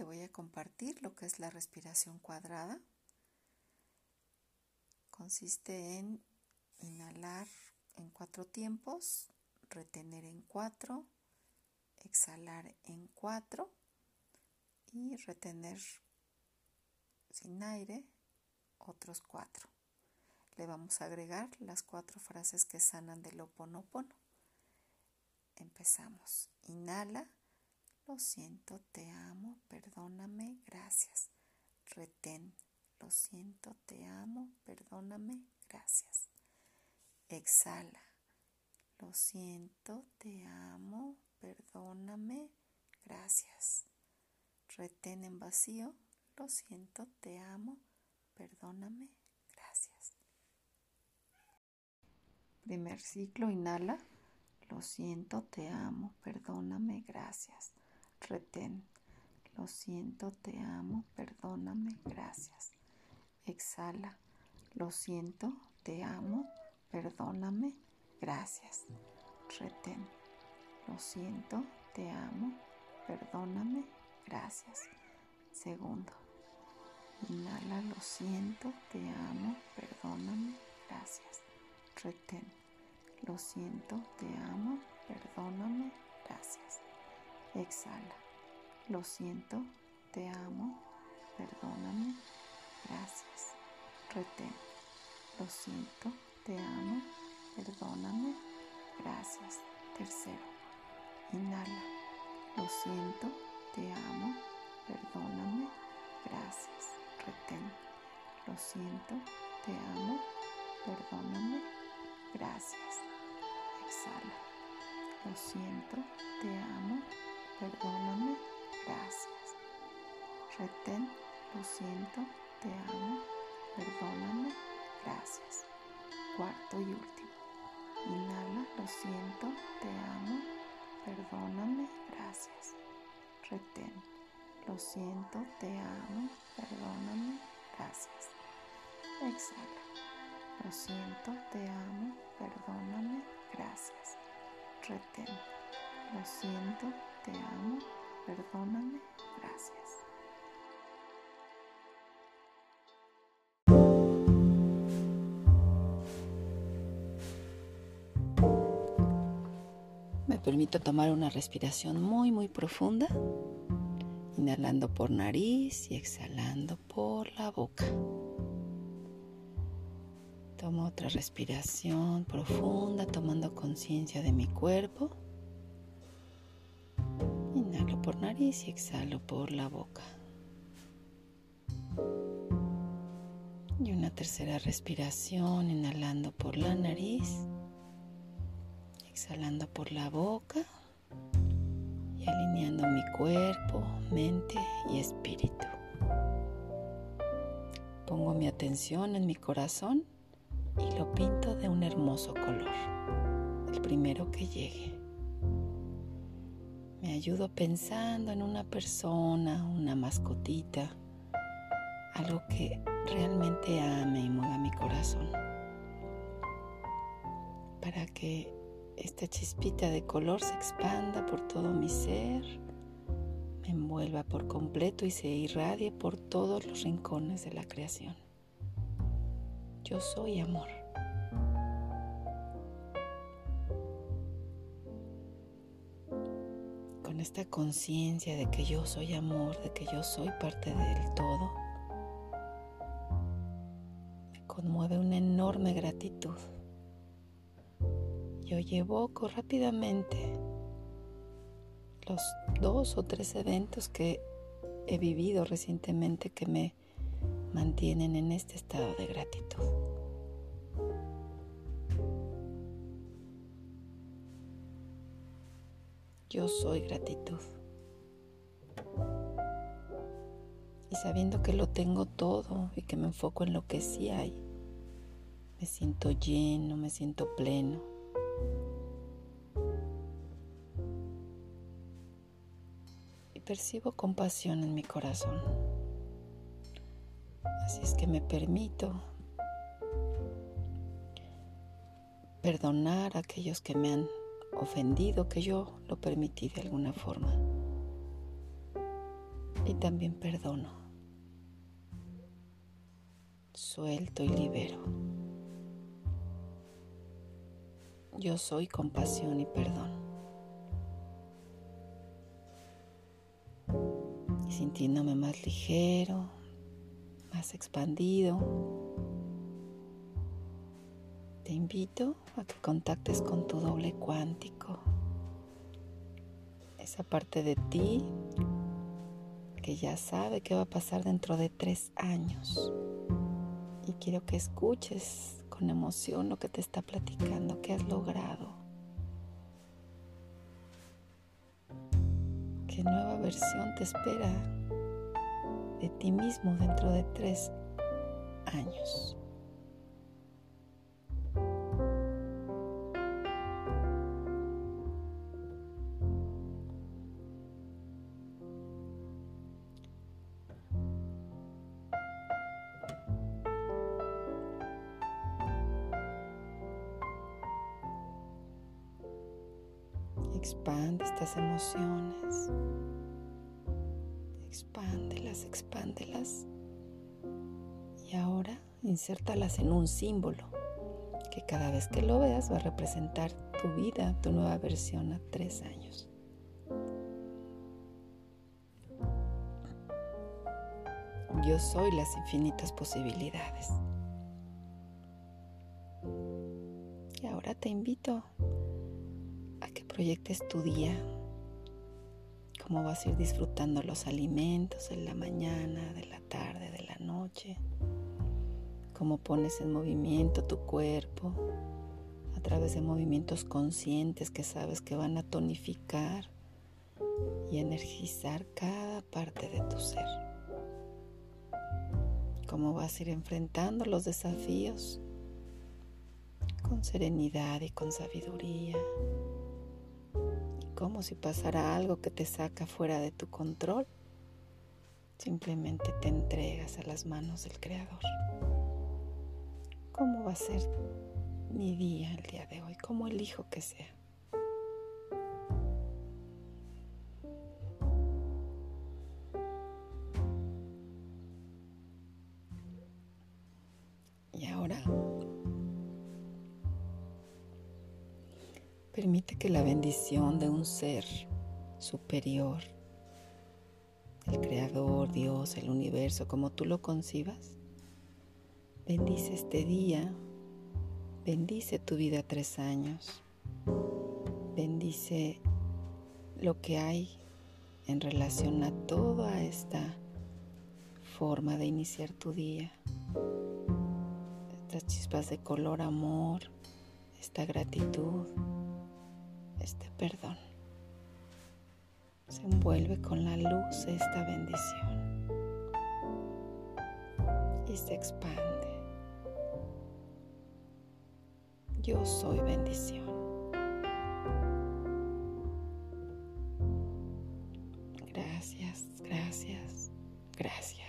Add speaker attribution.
Speaker 1: te voy a compartir lo que es la respiración cuadrada. Consiste en inhalar en cuatro tiempos, retener en cuatro, exhalar en cuatro y retener sin aire otros cuatro. Le vamos a agregar las cuatro frases que sanan del oponopono. Empezamos. Inhala. Lo siento, te amo, perdóname, gracias. Retén. Lo siento, te amo, perdóname, gracias. Exhala. Lo siento, te amo, perdóname, gracias. Retén en vacío. Lo siento, te amo, perdóname, gracias. Primer ciclo, inhala. Lo siento, te amo, perdóname, gracias. Retén. Lo siento, te amo, perdóname, gracias. Exhala. Lo siento, te amo, perdóname, gracias. Retén. Lo siento, te amo, perdóname, gracias. Segundo. Inhala, lo siento, te amo, perdóname, gracias. Retén. Lo siento, te amo, perdóname, gracias. Exhala. Lo siento, te amo, perdóname, gracias. Retén. Lo siento, te amo, perdóname, gracias. Tercero. Inhala. Lo siento, te amo, perdóname, gracias. Retén. Lo siento, te amo, perdóname, gracias. Exhala. Lo siento, te amo, perdóname, gracias. Retén, lo siento, te amo, perdóname, gracias. Cuarto y último. Inhala, lo siento, te amo, perdóname, gracias. Retén, lo siento, te amo, perdóname, gracias. Exhala. Lo siento, te amo, perdóname, gracias. Retén. Lo siento, te amo, perdóname, gracias. Me permito tomar una respiración muy, muy profunda, inhalando por nariz y exhalando por la boca. Tomo otra respiración profunda, tomando conciencia de mi cuerpo. Por nariz y exhalo por la boca. Y una tercera respiración, inhalando por la nariz, exhalando por la boca y alineando mi cuerpo, mente y espíritu. Pongo mi atención en mi corazón y lo pinto de un hermoso color, el primero que llegue. Me ayudo pensando en una persona, una mascotita, algo que realmente ame y mueva mi corazón, para que esta chispita de color se expanda por todo mi ser, me envuelva por completo y se irradie por todos los rincones de la creación. Yo soy amor. Esta conciencia de que yo soy amor, de que yo soy parte del todo, me conmueve una enorme gratitud. Yo evoco rápidamente los dos o tres eventos que he vivido recientemente que me mantienen en este estado de gratitud. Yo soy gratitud. Y sabiendo que lo tengo todo y que me enfoco en lo que sí hay, me siento lleno, me siento pleno. Y percibo compasión en mi corazón. Así es que me permito perdonar a aquellos que me han ofendido, que yo lo permití de alguna forma. Y también perdono. Suelto y libero. Yo soy compasión y perdón. Y sintiéndome más ligero, más expandido, te invito a que contactes con tu doble cuántico. Esa parte de ti que ya sabe qué va a pasar dentro de tres años. Y quiero que escuches con emoción lo que te está platicando, qué has logrado. ¿Qué nueva versión te espera de ti mismo dentro de tres años? Expande estas emociones. Expándelas, expándelas. Y ahora insértalas en un símbolo que cada vez que lo veas va a representar tu vida, tu nueva versión a tres años. Yo soy las infinitas posibilidades. Y ahora te invito proyectes tu día, cómo vas a ir disfrutando los alimentos de la mañana, de la tarde, de la noche, cómo pones en movimiento tu cuerpo a través de movimientos conscientes que sabes que van a tonificar y energizar cada parte de tu ser. Cómo vas a ir enfrentando los desafíos con serenidad y con sabiduría como si pasara algo que te saca fuera de tu control. Simplemente te entregas a las manos del Creador. ¿Cómo va a ser mi día el día de hoy? ¿Cómo elijo que sea? Permite que la bendición de un ser superior, el Creador, Dios, el universo, como tú lo concibas, bendice este día, bendice tu vida tres años, bendice lo que hay en relación a toda esta forma de iniciar tu día, estas chispas de color amor, esta gratitud este perdón. Se envuelve con la luz esta bendición y se expande. Yo soy bendición. Gracias, gracias, gracias.